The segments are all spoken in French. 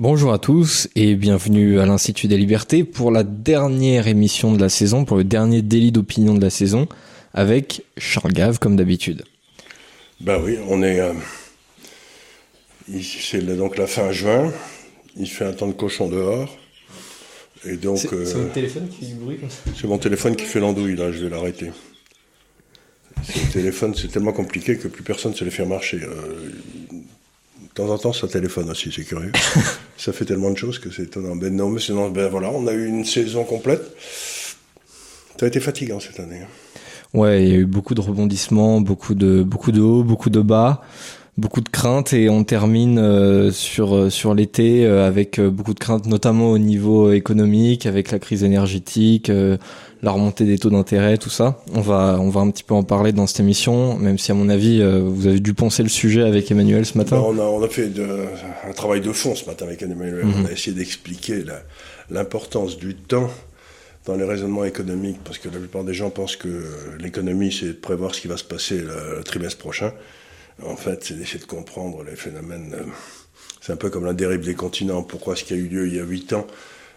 Bonjour à tous et bienvenue à l'Institut des Libertés pour la dernière émission de la saison, pour le dernier délit d'opinion de la saison, avec Charles Gave comme d'habitude. Ben oui, on est. Euh, c'est donc la fin juin, il fait un temps de cochon dehors. Et donc. C'est euh, mon téléphone qui fait du bruit comme ça C'est mon téléphone qui fait l'andouille, là, je vais l'arrêter. Le téléphone, c'est tellement compliqué que plus personne ne se les fait marcher. Euh, temps en temps, ça téléphone aussi, c'est curieux. ça fait tellement de choses que c'est étonnant. Ben non, mais sinon, ben voilà, on a eu une saison complète. Ça a été fatigant cette année. Hein. Ouais, il y a eu beaucoup de rebondissements, beaucoup de, beaucoup de hauts, beaucoup de bas, beaucoup de craintes et on termine euh, sur, euh, sur l'été euh, avec beaucoup de craintes, notamment au niveau économique, avec la crise énergétique, la remontée des taux d'intérêt, tout ça. On va, on va un petit peu en parler dans cette émission, même si à mon avis, euh, vous avez dû penser le sujet avec Emmanuel ce matin. Ben, on, a, on a fait de, un travail de fond ce matin avec Emmanuel. Mhm. On a essayé d'expliquer l'importance du temps dans les raisonnements économiques, parce que la plupart des gens pensent que l'économie, c'est de prévoir ce qui va se passer le, trimestre prochain. En fait, c'est d'essayer de comprendre les phénomènes. Euh, c'est un peu comme la dérive des continents. Pourquoi ce qui a eu lieu il y a huit ans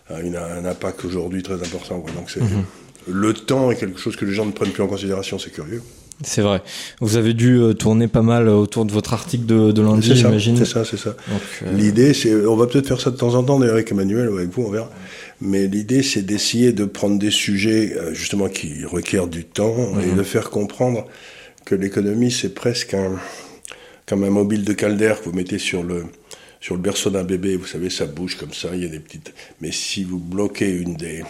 a un impact aujourd'hui très important. Donc c'est mhm le temps est quelque chose que les gens ne prennent plus en considération, c'est curieux. C'est vrai. Vous avez dû euh, tourner pas mal autour de votre article de, de lundi, j'imagine. C'est ça, c'est ça. Euh, l'idée, c'est, on va peut-être faire ça de temps en temps, d'ailleurs avec Emmanuel ou avec vous, on verra. Mais l'idée, c'est d'essayer de prendre des sujets euh, justement qui requièrent du temps et mhm. de faire comprendre que l'économie, c'est presque un, comme un mobile de caldaire que vous mettez sur le sur le berceau d'un bébé. Vous savez, ça bouge comme ça. Il y a des petites. Mais si vous bloquez une des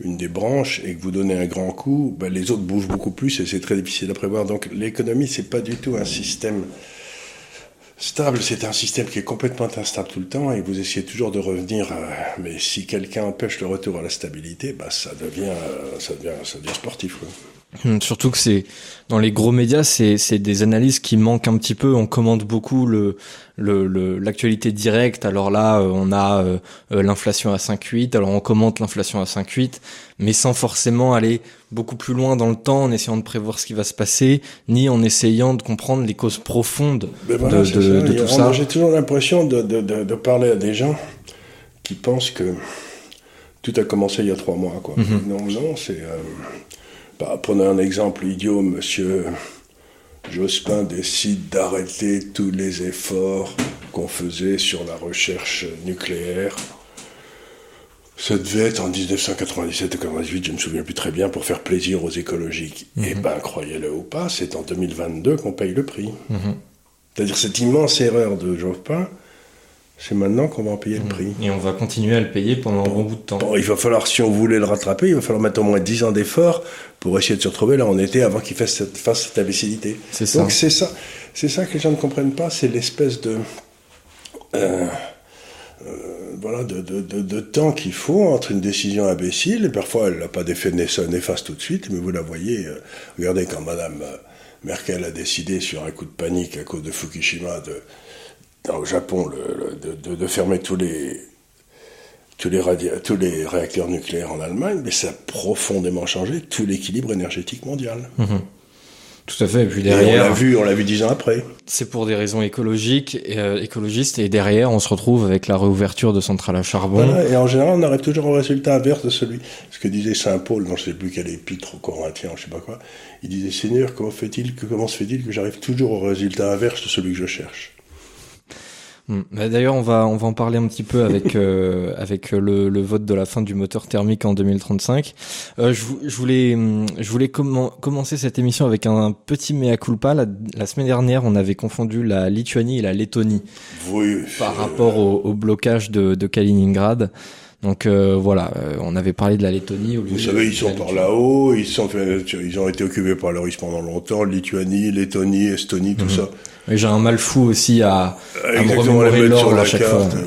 une des branches et que vous donnez un grand coup, ben les autres bougent beaucoup plus et c'est très difficile à prévoir. Donc l'économie, c'est pas du tout un système stable, c'est un système qui est complètement instable tout le temps et vous essayez toujours de revenir. mais si quelqu'un empêche le retour à la stabilité, ben ça devient, devient sportif. Hum, surtout que c'est dans les gros médias, c'est des analyses qui manquent un petit peu. On commande beaucoup le l'actualité le, directe. Alors là, euh, on a euh, euh, l'inflation à 5,8. Alors on commente l'inflation à 5,8, mais sans forcément aller beaucoup plus loin dans le temps, en essayant de prévoir ce qui va se passer, ni en essayant de comprendre les causes profondes de, de, tout ça. J'ai toujours l'impression de, de, parler à des gens qui pensent que tout a commencé il y a trois mois. Quoi. Mm-hmm. Non, non, c'est bah, prenez un exemple idiot, monsieur Jospin décide d'arrêter tous les efforts qu'on faisait sur la recherche nucléaire. Ça devait être en 1997 ou 98, je ne me souviens plus très bien, pour faire plaisir aux écologiques. Et eh mhm. ben, croyez-le ou pas, c'est en 2022 qu'on paye le prix. Mhm. C'est-à-dire cette immense erreur de Jospin, c'est maintenant qu'on va en payer le mmh. prix. Et on va continuer à le payer pendant un bon bout de temps. il va falloir, si on voulait le rattraper, il va falloir mettre au moins 10 ans d'efforts pour essayer de se retrouver là où on était avant qu'il fasse cette, fasse cette imbécilité. C'est ça. Donc c'est ça, c'est ça que les gens ne comprennent pas, c'est l'espèce de, euh, euh, voilà, de, de, de, temps qu'il faut entre une décision imbécile, et parfois elle n'a pas d'effet néfaste tout de suite, mais vous la voyez, euh, regardez quand Madame Merkel a décidé sur un coup de panique à cause de Fukushima de au Japon de, fermer tous les, tous les, tous les réacteurs nucléaires en Allemagne, mais ça a profondément changé tout l'équilibre énergétique mondial. Mhm. Tout à fait. Et puis derrière, on l'a vu, on l'a vu dix ans après. C'est pour des raisons écologiques, et, euh, écologistes, et derrière, on se retrouve avec la réouverture de centrales à charbon. et en général, on arrive toujours au résultat inverse de celui, ce que disait saint Paul, non, je sais plus quel épître au Corinthien, je sais pas quoi. Il disait, Seigneur, comment fait-il que, comment se fait-il que j'arrive toujours au résultat inverse de celui que je cherche? Hmm. Bah, d'ailleurs, on va on va en parler un petit peu avec euh, avec le, le, vote de la fin du moteur thermique en 2035. Euh, je, je, voulais hmm, je voulais commencer cette émission avec un, petit mea culpa. La, la, semaine dernière, on avait confondu la Lituanie et la Lettonie oui, par rapport au, au, blocage de, de Kaliningrad. Donc euh, voilà, euh, on avait parlé de la Lettonie. Vous savez, ils sont par là-haut, ils sont, ils ont été occupés par la Russie pendant longtemps, Lituanie, Lettonie, Estonie, tout mhm. ça. J'ai un mal fou aussi à, à me remémorer l'ordre à chaque carte. fois.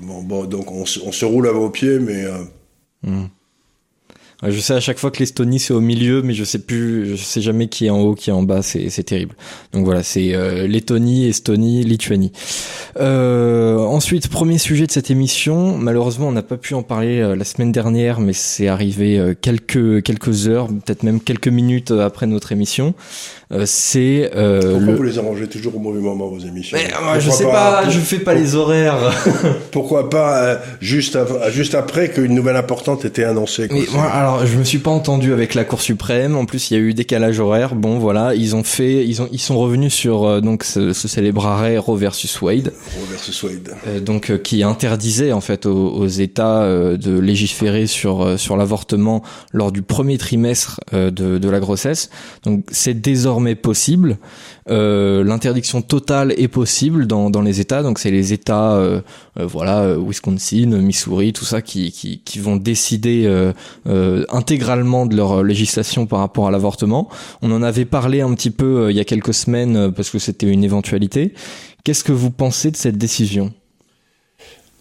Bon, bon, donc on, on, se roule à vos pieds, mais. Euh... Mhm. Je sais à chaque fois que l'Estonie c'est au milieu, mais je sais plus, je sais jamais qui est en haut, qui est en bas. C'est c'est terrible. Donc voilà, c'est euh, Lettonie, Estonie, Lituanie. Euh, ensuite, premier sujet de cette émission. Malheureusement, on n'a pas pu en parler euh, la semaine dernière, mais c'est arrivé euh, quelques quelques heures, peut-être même quelques minutes après notre émission. Euh, c'est euh, Pourquoi le... vous les arrangez toujours au mauvais moment vos émissions mais, euh, Je sais pas, pas je fais pas les horaires. Pourquoi pas euh, juste juste après qu'une nouvelle importante était annoncée quoi, moi, Alors je me suis pas entendu avec la Cour suprême. En plus il y a eu décalage horaire. Bon voilà, ils ont fait, ils ont ils sont revenus sur donc ce, ce célèbre arrêt Roe versus Wade. Roe versus Wade. donc qui interdisait en fait aux, aux États de légiférer sur sur l'avortement lors du premier trimestre de, de la grossesse. Donc c'est désormais possible. Euh, l'interdiction totale est possible dans, les États. Donc c'est les États, euh, euh, voilà, Wisconsin, Missouri, tout ça, qui, vont décider intégralement de leur législation par rapport à l'avortement. On en avait parlé un petit peu il y a quelques semaines parce que c'était une éventualité. Qu'est-ce que vous pensez de cette décision?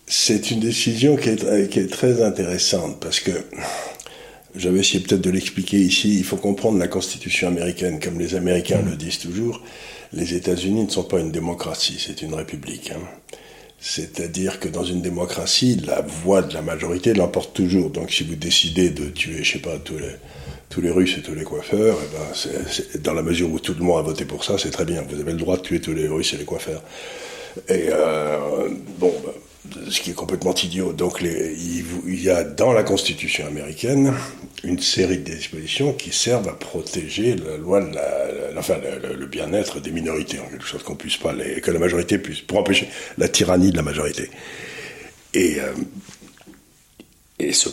C'est une décision qui est très intéressante parce que j'avais essayé peut-être de l'expliquer ici, il faut comprendre la Constitution américaine, comme les Américains le disent toujours, les États-Unis ne sont pas une démocratie, c'est une république. Hein. C'est-à-dire que dans une démocratie, la voix de la majorité l'emporte toujours. Donc si vous décidez de tuer, je sais pas, tous les, tous les Russes et tous les coiffeurs, eh ben, dans la mesure où tout le monde a voté pour ça, c'est très bien. Vous avez le droit de tuer tous les Russes et les coiffeurs. Et euh, bon, ben, ce qui est complètement idiot. Donc il, y a dans la Constitution américaine une série de dispositions qui servent à protéger la loi, la, le, bien-être des minorités, en quelque sorte qu'on puisse pas, que la majorité puisse, pour empêcher la tyrannie de la majorité. Et, euh, et, ce,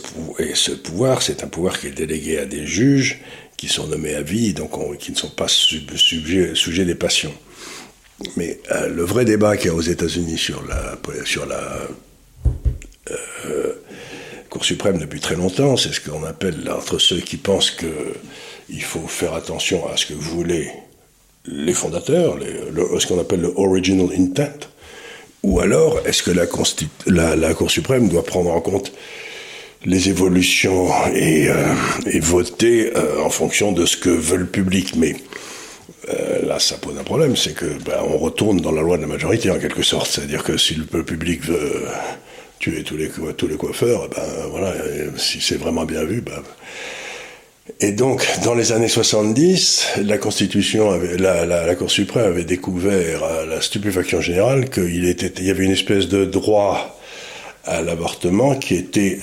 pouvoir, c'est un pouvoir qui est délégué à des juges qui sont nommés à vie, donc qui ne sont pas sujets des passions. Mais euh, le vrai débat qu'il y a aux États-Unis sur la, sur la euh, Cour suprême depuis très longtemps, c'est ce qu'on appelle, entre ceux qui pensent qu'il faut faire attention à ce que voulaient les fondateurs, ce qu'on appelle le original intent, ou alors est-ce que la, la, Cour suprême doit prendre en compte les évolutions et, euh, et voter en fonction de ce que veut le public? Mais euh, là, ça pose un problème, c'est que ben, on retourne dans la loi de la majorité en quelque sorte, c'est-à-dire que si le public veut tuer tous les tous les coiffeurs, ben voilà, si c'est vraiment bien vu, ben, et donc, dans les années 70, la Constitution, la, Cour suprême avait découvert à la stupéfaction générale qu'il était, il y avait une espèce de droit à l'avortement qui était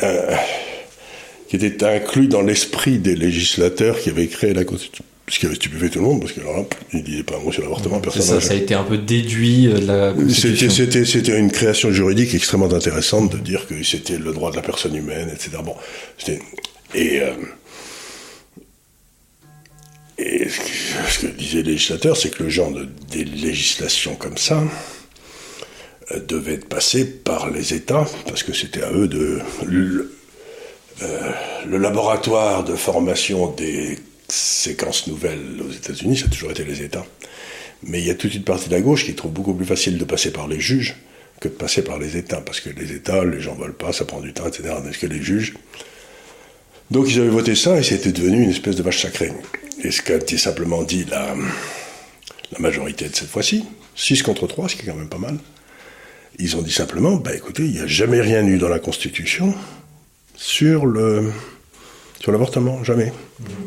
inclus dans l'esprit des législateurs qui avaient créé la Constitution ce qui avait stupéfait tout le monde, parce que alors là, il disait pas un mot sur l'avortement, personne ça, ça a été un peu déduit euh, de la C'était, c'était une création juridique extrêmement intéressante de dire que c'était le droit de la personne humaine, etc. Bon, c'était, et, euh, et ce que, disaient les législateurs, c'est que le genre de des législations comme ça euh, devait être passé par les États, parce que c'était à eux de... Le, euh, le laboratoire de formation des séquence nouvelle aux États-Unis, ça a toujours été les États. Mais il y a toute une partie de la gauche qui trouve beaucoup plus facile de passer par les juges que de passer par les États, parce que les États, les gens ne veulent pas, ça prend du temps, etc. Est-ce que les juges? Donc ils avaient voté ça et c'était devenu une espèce de vache sacrée. Et ce qu'a simplement dit la, la majorité de cette fois-ci, 6 contre 3, ce qui est quand même pas mal, ils ont dit simplement, bah écoutez, il n'y a jamais rien eu dans la Constitution sur le, sur l'avortement, jamais.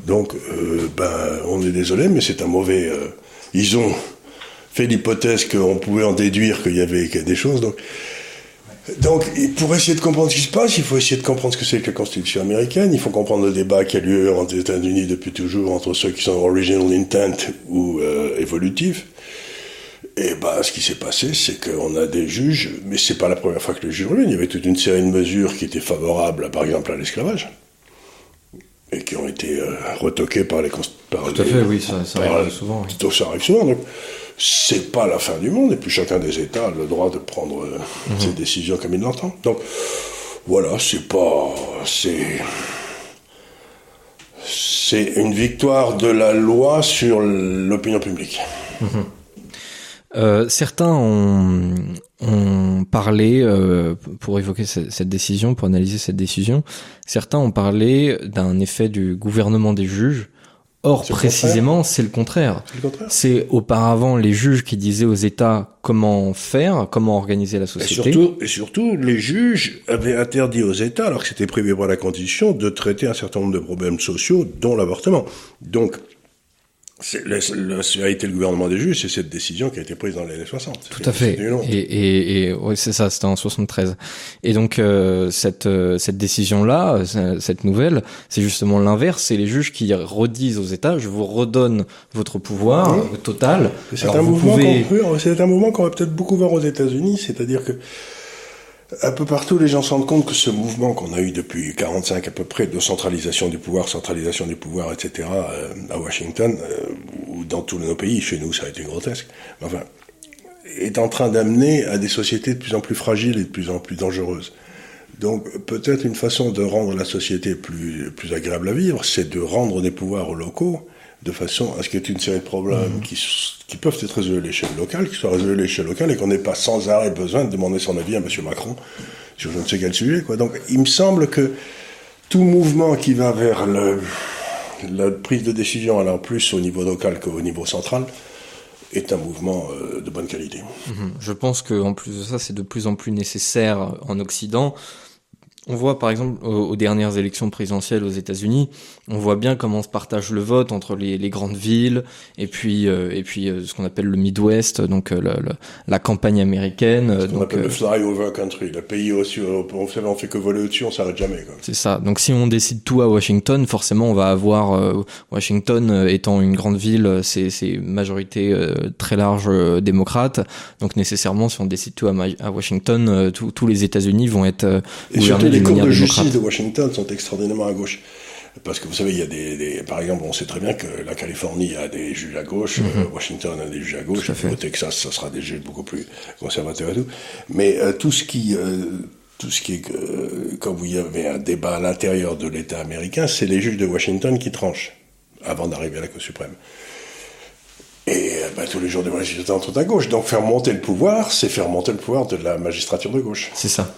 Donc, euh, ben, on est désolé, mais c'est un mauvais. Euh, ils ont fait l'hypothèse qu'on pouvait en déduire qu'il y avait des choses. Donc, donc, pour essayer de comprendre ce qui se passe, il faut essayer de comprendre ce que c'est que la Constitution américaine. Il faut comprendre le débat qui a lieu aux États-Unis depuis toujours entre ceux qui sont original intent ou euh, évolutifs. Et ben, ce qui s'est passé, c'est qu'on a des juges, mais c'est pas la première fois que les juges reviennent. Il y avait toute une série de mesures qui étaient favorables, par exemple, à l'esclavage et qui ont été euh, retoqués par les par Tout à fait, oui, ça, ça arrive souvent. Ça arrive souvent, donc c'est pas la fin du monde, et puis chacun des États a le droit de prendre euh, mhm. ses décisions comme il l'entend. Donc voilà, c'est pas. C'est. C'est une victoire de la loi sur l'opinion publique. Mhm. Euh, certains ont, ont parlé, euh, pour évoquer cette décision, pour analyser cette décision, certains ont parlé d'un effet du gouvernement des juges Or, précisément, c'est le contraire. C'est auparavant les juges qui disaient aux États comment faire, comment organiser la société. Et surtout, et surtout, les juges avaient interdit aux États, alors que c'était prévu par la Constitution, de traiter un certain nombre de problèmes sociaux, dont l'avortement. Donc, ça a été le gouvernement des juges, c'est cette décision qui a été prise dans les années 60. Tout à fait. Et, et, et ouais, c'est ça, c'était en 73. Et donc euh, cette euh, cette décision là, cette nouvelle, c'est justement l'inverse. C'est les juges qui redisent aux États, je vous redonne votre pouvoir total. C'est un, c'est un mouvement qu'on va peut-être beaucoup voir aux États-Unis, c'est-à-dire que un peu partout, les gens se rendent compte que ce mouvement qu'on a eu depuis 45 à peu près de centralisation du pouvoir, centralisation du pouvoir, etc., euh, à Washington, euh, ou dans tous nos pays, chez nous ça a été grotesque, enfin, est en train d'amener à des sociétés de plus en plus fragiles et de plus en plus dangereuses. Donc peut-être une façon de rendre la société plus, plus agréable à vivre, c'est de rendre des pouvoirs aux locaux, de façon à ce qu'il y ait une série de problèmes qui, peuvent être résolus à l'échelle locale, qui soient résolus à l'échelle locale et qu'on n'ait pas sans arrêt besoin de demander son avis à M. Macron sur je ne sais quel sujet. Quoi. Donc il me semble que tout mouvement qui va vers la prise de décision allant plus au niveau local qu'au niveau central est un mouvement euh, de bonne qualité. Mmh. Je pense qu'en plus de ça, c'est de plus en plus nécessaire en Occident on voit par exemple aux, dernières élections présidentielles aux États-Unis, on voit bien comment on se partage le vote entre les, grandes villes et puis euh, et puis euh, ce qu'on appelle le Midwest, donc euh, la campagne américaine. Ce qu'on appelle le flyover country, le pays aussi on fait, on fait que voler au-dessus, on s'arrête jamais. C'est ça. Donc si on décide tout à Washington, forcément on va avoir Washington étant une grande ville, c'est majorité très large démocrate. Donc nécessairement si on décide tout à, Washington, tous les États-Unis vont être les cours de justice de Washington sont extraordinairement à gauche. Parce que vous savez, il y a des, par exemple, on sait très bien que la Californie a des juges à gauche, mhm. euh, Washington a des juges à gauche, au Texas, ça sera des juges beaucoup plus conservateurs et tout. Mais euh, tout ce qui, euh, tout ce qui est, quand vous y avez un débat à l'intérieur de l'État américain, c'est les juges de Washington qui tranchent avant d'arriver à la Cour suprême. Et ben, tous les jours des magistrats sont à gauche. Donc faire monter le pouvoir, c'est faire monter le pouvoir de la magistrature de gauche. C'est ça.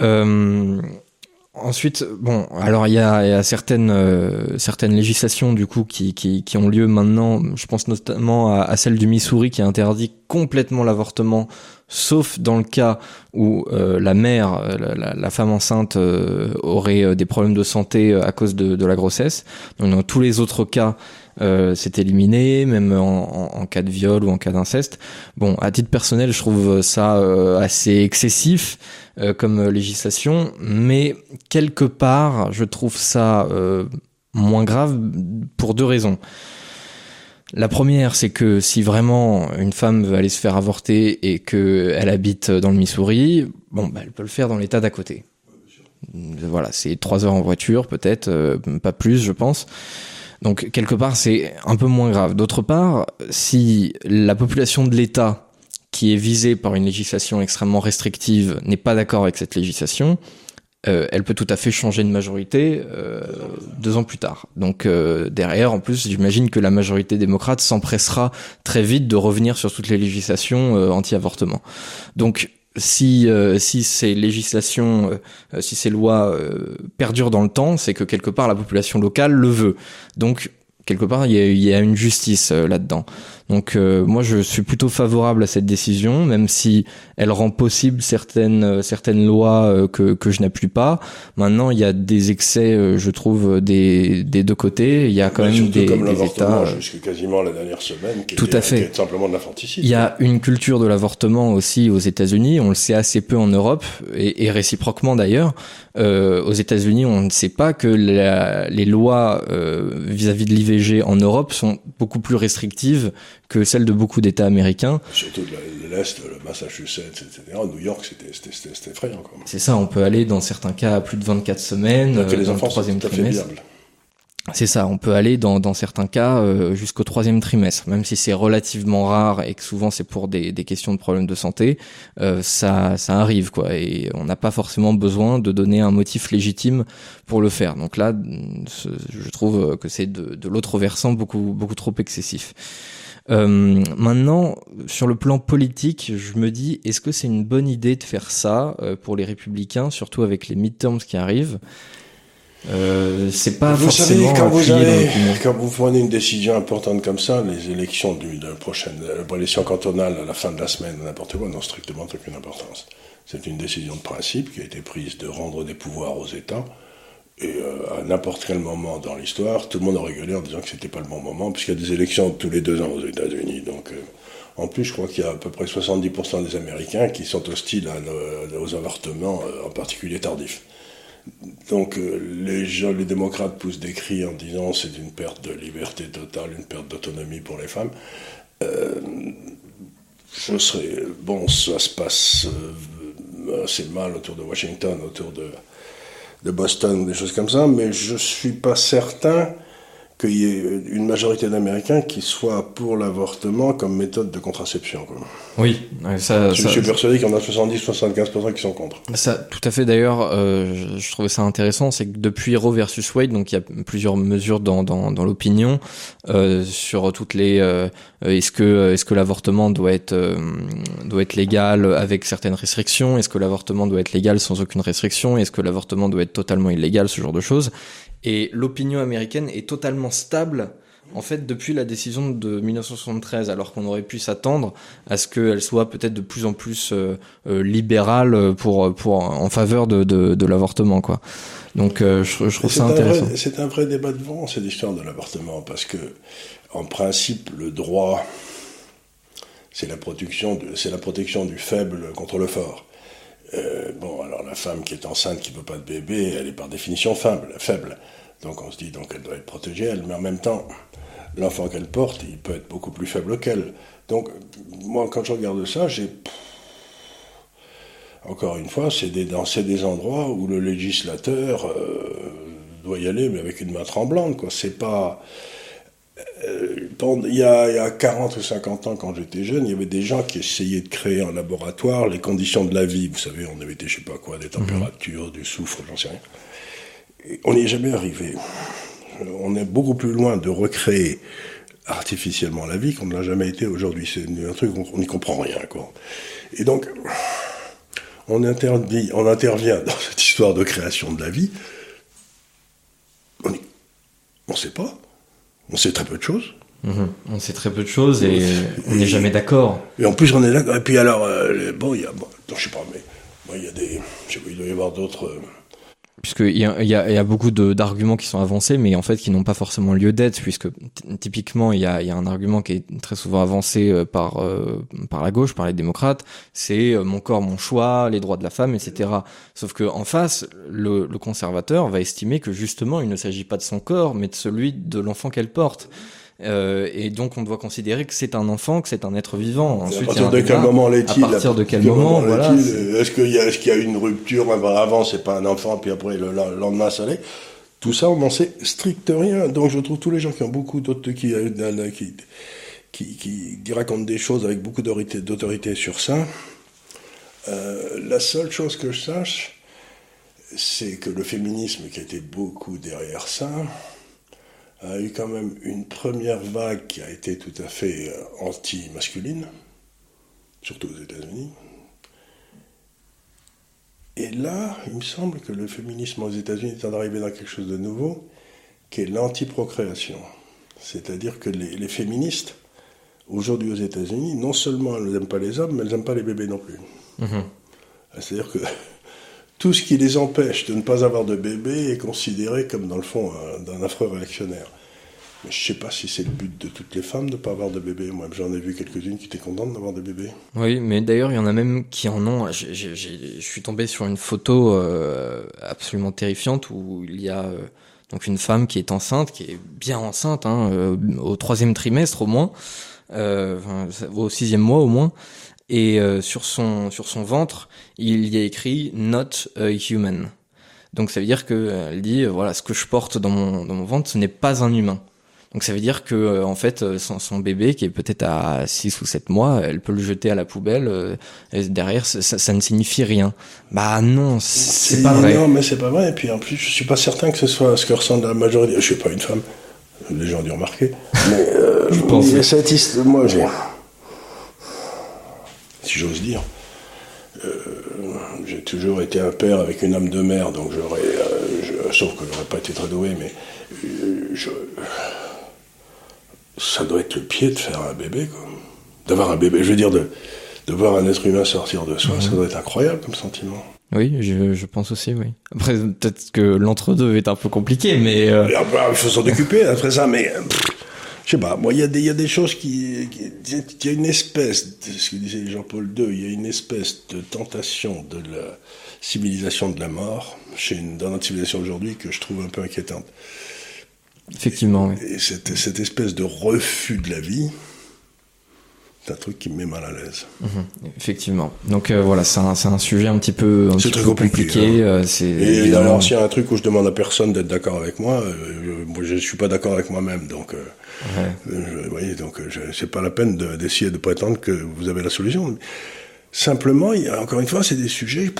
Euh, ensuite, bon, alors il y a, y a, certaines euh, certaines législations du coup qui, qui, qui, ont lieu maintenant. Je pense notamment à, à, celle du Missouri qui interdit complètement l'avortement, sauf dans le cas où euh, la mère, euh, la, la, femme enceinte aurait des problèmes de santé à cause de, de la grossesse. Donc dans tous les autres cas, euh, c'est éliminé, même en, cas de viol ou en cas d'inceste. Bon, à titre personnel, je trouve ça euh, assez excessif euh, comme législation, mais quelque part, je trouve ça moins grave pour deux raisons. La première, c'est que si vraiment une femme veut aller se faire avorter et qu'elle habite dans le Missouri, bon, bah, elle peut le faire dans l'état d'à côté. Voilà, c'est trois heures en voiture, peut-être, pas plus, je pense. Donc quelque part c'est un peu moins grave. D'autre part, si la population de l'État qui est visée par une législation extrêmement restrictive n'est pas d'accord avec cette législation, euh, elle peut tout à fait changer de majorité euh, deux ans plus tard. Donc euh, derrière, en plus, j'imagine que la majorité démocrate s'empressera très vite de revenir sur toutes les législations anti-avortement. Donc si euh, si ces législations, euh, si ces lois euh, perdurent dans le temps, c'est que quelque part la population locale le veut. Donc quelque part il y a, il y a une justice là-dedans. Donc euh, moi je suis plutôt favorable à cette décision, même si elle rend possible certaines euh, certaines lois euh, que que je n'appuie pas. Maintenant il y a des excès, je trouve des des deux côtés. Il y a quand même des, comme des États jusque quasiment la dernière semaine. Qui tout à fait. Qui simplement de l'infanticide. Il y a une culture de l'avortement aussi aux États-Unis. On le sait assez peu en Europe et, et réciproquement d'ailleurs. Euh, aux États-Unis, on ne sait pas que la, les lois vis-à-vis -vis de l'IVG en Europe sont beaucoup plus restrictives que celle de beaucoup d'États américains. Surtout de l'Est, le Massachusetts, etc. New York, c'était effrayant. C'est ça, on peut aller dans certains cas à plus de 24 semaines, Donc, les euh, enfants le troisième trimestre. C'est ça, on peut aller dans, dans certains cas euh, jusqu'au troisième trimestre, même si c'est relativement rare et que souvent c'est pour des, des questions de problèmes de santé, euh, ça, ça arrive quoi, et on n'a pas forcément besoin de donner un motif légitime pour le faire. Donc là, je trouve que c'est de, de l'autre versant beaucoup beaucoup trop excessif. Maintenant, sur le plan politique, je me dis, est-ce que c'est une bonne idée de faire ça pour les républicains, surtout avec les midterms qui arrivent? Euh, c'est pas vous savez, quand vous, quand vous prenez une décision importante comme ça, les élections du, de la prochaine, l'élection cantonale à la fin de la semaine, n'importe quoi, n'ont strictement aucune importance. C'est une décision de principe qui a été prise de rendre des pouvoirs aux États. Et euh, à n'importe quel moment dans l'histoire, tout le monde a rigolé en disant que c'était pas le bon moment, puisqu'il y a des élections tous les deux ans aux États-Unis. Donc, euh, en plus, je crois qu'il y a à peu près 70% des Américains qui sont hostiles à, aux avortements, en particulier tardifs. Donc euh, les gens, les démocrates poussent des cris en disant c'est une perte de liberté totale, une perte d'autonomie pour les femmes. Euh, je serais bon, ça se passe euh, assez mal autour de Washington, autour de, de Boston, des choses comme ça, mais je suis pas certain qu'il y ait une majorité d'Américains qui soient pour l'avortement comme méthode de contraception. Oui, ça. Je suis persuadé qu'il y en a 70-75% qui sont contre. Ça, tout à fait. D'ailleurs, euh, je, trouvais ça intéressant, c'est que depuis Roe versus Wade, donc il y a plusieurs mesures dans, dans, dans l'opinion euh, sur toutes les. Euh, est-ce que est-ce que l'avortement doit être doit être légal avec certaines restrictions? Est-ce que l'avortement doit être légal sans aucune restriction? Est-ce que l'avortement doit être totalement illégal? Ce genre de choses. Et l'opinion américaine est totalement stable en fait, depuis la décision de 1973, alors qu'on aurait pu s'attendre à ce qu'elle soit peut-être de plus en plus euh, euh, libérale pour, pour, en faveur de, de, de l'avortement, quoi. Donc, euh, je, je, trouve ça intéressant. C'est un vrai débat de vent, cette histoire de l'avortement, parce que, en principe, le droit, c'est la protection, c'est la protection du faible contre le fort. Euh, bon, alors la femme qui est enceinte, qui ne veut pas de bébé, elle est par définition faible. faible. Donc on se dit donc elle doit être protégée, elle, mais en même temps, l'enfant qu'elle porte, il peut être beaucoup plus faible qu'elle. Donc moi, quand je regarde ça, j'ai encore une fois, c'est des, dans des endroits où le législateur euh, doit y aller, mais avec une main tremblante. Quoi. C'est pas il, y a, il y a 40 ou 50 ans, quand j'étais jeune, il y avait des gens qui essayaient de créer en laboratoire les conditions de la vie. Vous savez, on avait été, je sais pas quoi, des mhm. températures, du soufre, j'en sais rien. on n'y est jamais arrivé. On est beaucoup plus loin de recréer artificiellement la vie qu'on ne l'a jamais été aujourd'hui. C'est un truc, on n'y comprend rien, quoi. Et donc, on interdit, on intervient dans cette histoire de création de la vie. On ne sait pas. On sait très peu de choses. Mhm. On sait très peu de choses et, on n'est jamais d'accord. Et en plus, on est d'accord. Et puis alors, euh, bon, il y a, bon, je sais pas, mais il y a des, je sais pas, il doit y avoir d'autres. Euh, puisqu'il y a, y, a, y a beaucoup d'arguments qui sont avancés, mais en fait qui n'ont pas forcément lieu d'être, puisque typiquement il y a, y a, un argument qui est très souvent avancé euh, par par la gauche, par les démocrates, c'est mon corps, mon choix, les droits de la femme, etc. Sauf que en face, le, le conservateur va estimer que justement il ne s'agit pas de son corps, mais de celui de l'enfant qu'elle porte. Euh, et donc on doit considérer que c'est un enfant, que c'est un être vivant. Ensuite, à partir de quel moment l'est-il À partir de quel moment, voilà. Est-ce qu'il y, a, est y a une rupture Avant, c'est pas un enfant, puis après, le lendemain, ça l'est. Tout ça, on n'en sait strict rien. Donc je trouve tous les gens qui ont beaucoup d'autres qui, qui, qui, qui, racontent des choses avec beaucoup d'autorité sur ça. Euh, la seule chose que je sache, c'est que le féminisme qui a été beaucoup derrière ça, a eu quand même une première vague qui a été tout à fait euh, anti-masculine, surtout aux États-Unis. Et là, il me semble que le féminisme aux États-Unis est en d'arriver dans quelque chose de nouveau, qui est l'anti-procréation. C'est-à-dire que les, féministes, aujourd'hui aux États-Unis, non seulement elles n'aiment pas les hommes, mais elles n'aiment pas les bébés non plus. Mm-hmm. C'est-à-dire que tout ce qui les empêche de ne pas avoir de bébé est considéré comme, dans le fond, un, affreux réactionnaire. Mais je ne sais pas si c'est le but de toutes les femmes de ne pas avoir de bébé. Moi, j'en ai vu quelques-unes qui étaient contentes d'avoir des bébés. Oui, mais d'ailleurs, il y en a même qui en ont. Je suis tombé sur une photo euh, absolument terrifiante où il y a euh, donc une femme qui est enceinte, qui est bien enceinte, hein, euh, au troisième trimestre au moins, au sixième mois au moins et euh, sur son sur son ventre, il y a écrit not a human. Donc ça veut dire que euh, elle dit euh, voilà ce que je porte dans mon dans mon ventre, ce n'est pas un humain. Donc ça veut dire que en fait son, son bébé qui est peut-être à 6 ou 7 mois, elle peut le jeter à la poubelle et derrière ça, ça, ne signifie rien. Bah non, c'est pas vrai. Non, mais c'est pas vrai et puis en plus je suis pas certain que ce soit ce que ressent la majorité, je suis pas une femme Les gens ont dû remarquer. Mais, euh, je pense. Cette moi, j'ai. Si j'ose dire. Euh, j'ai toujours été un père avec une âme de mère, donc j'aurais. Euh, sauf que j'aurais pas été très doué, mais. Je, ça doit être le pied de faire un bébé, quoi. D'avoir un bébé. Je veux dire, de, de voir un être humain sortir de soi, ça mhm. doit être incroyable comme sentiment. Oui, je, je pense aussi, oui. Après, peut-être que l'entre-deux est un peu compliqué, mais... Euh... il faut s'en occuper après ça, mais... je sais pas, moi, il y, a des, y a des choses qui... Il y a une espèce, de, ce que disait Jean-Paul II, il y a une espèce de tentation de la civilisation de la mort chez une, dans notre civilisation aujourd'hui que je trouve un peu inquiétante. Effectivement, oui. Et cette, cette espèce de refus de la vie, c'est un truc qui me met mal à l'aise. Mhm, effectivement. Donc euh, voilà, c'est un, un, sujet un petit peu, un petit peu compliqué. Hein. Euh, et alors, s'il y a un truc où je demande à personne d'être d'accord avec moi, euh, moi je suis pas d'accord avec moi-même. Donc, ouais. vous voyez, donc c'est pas la peine d'essayer de, prétendre que vous avez la solution. Simplement, il y a, encore une fois, c'est des sujets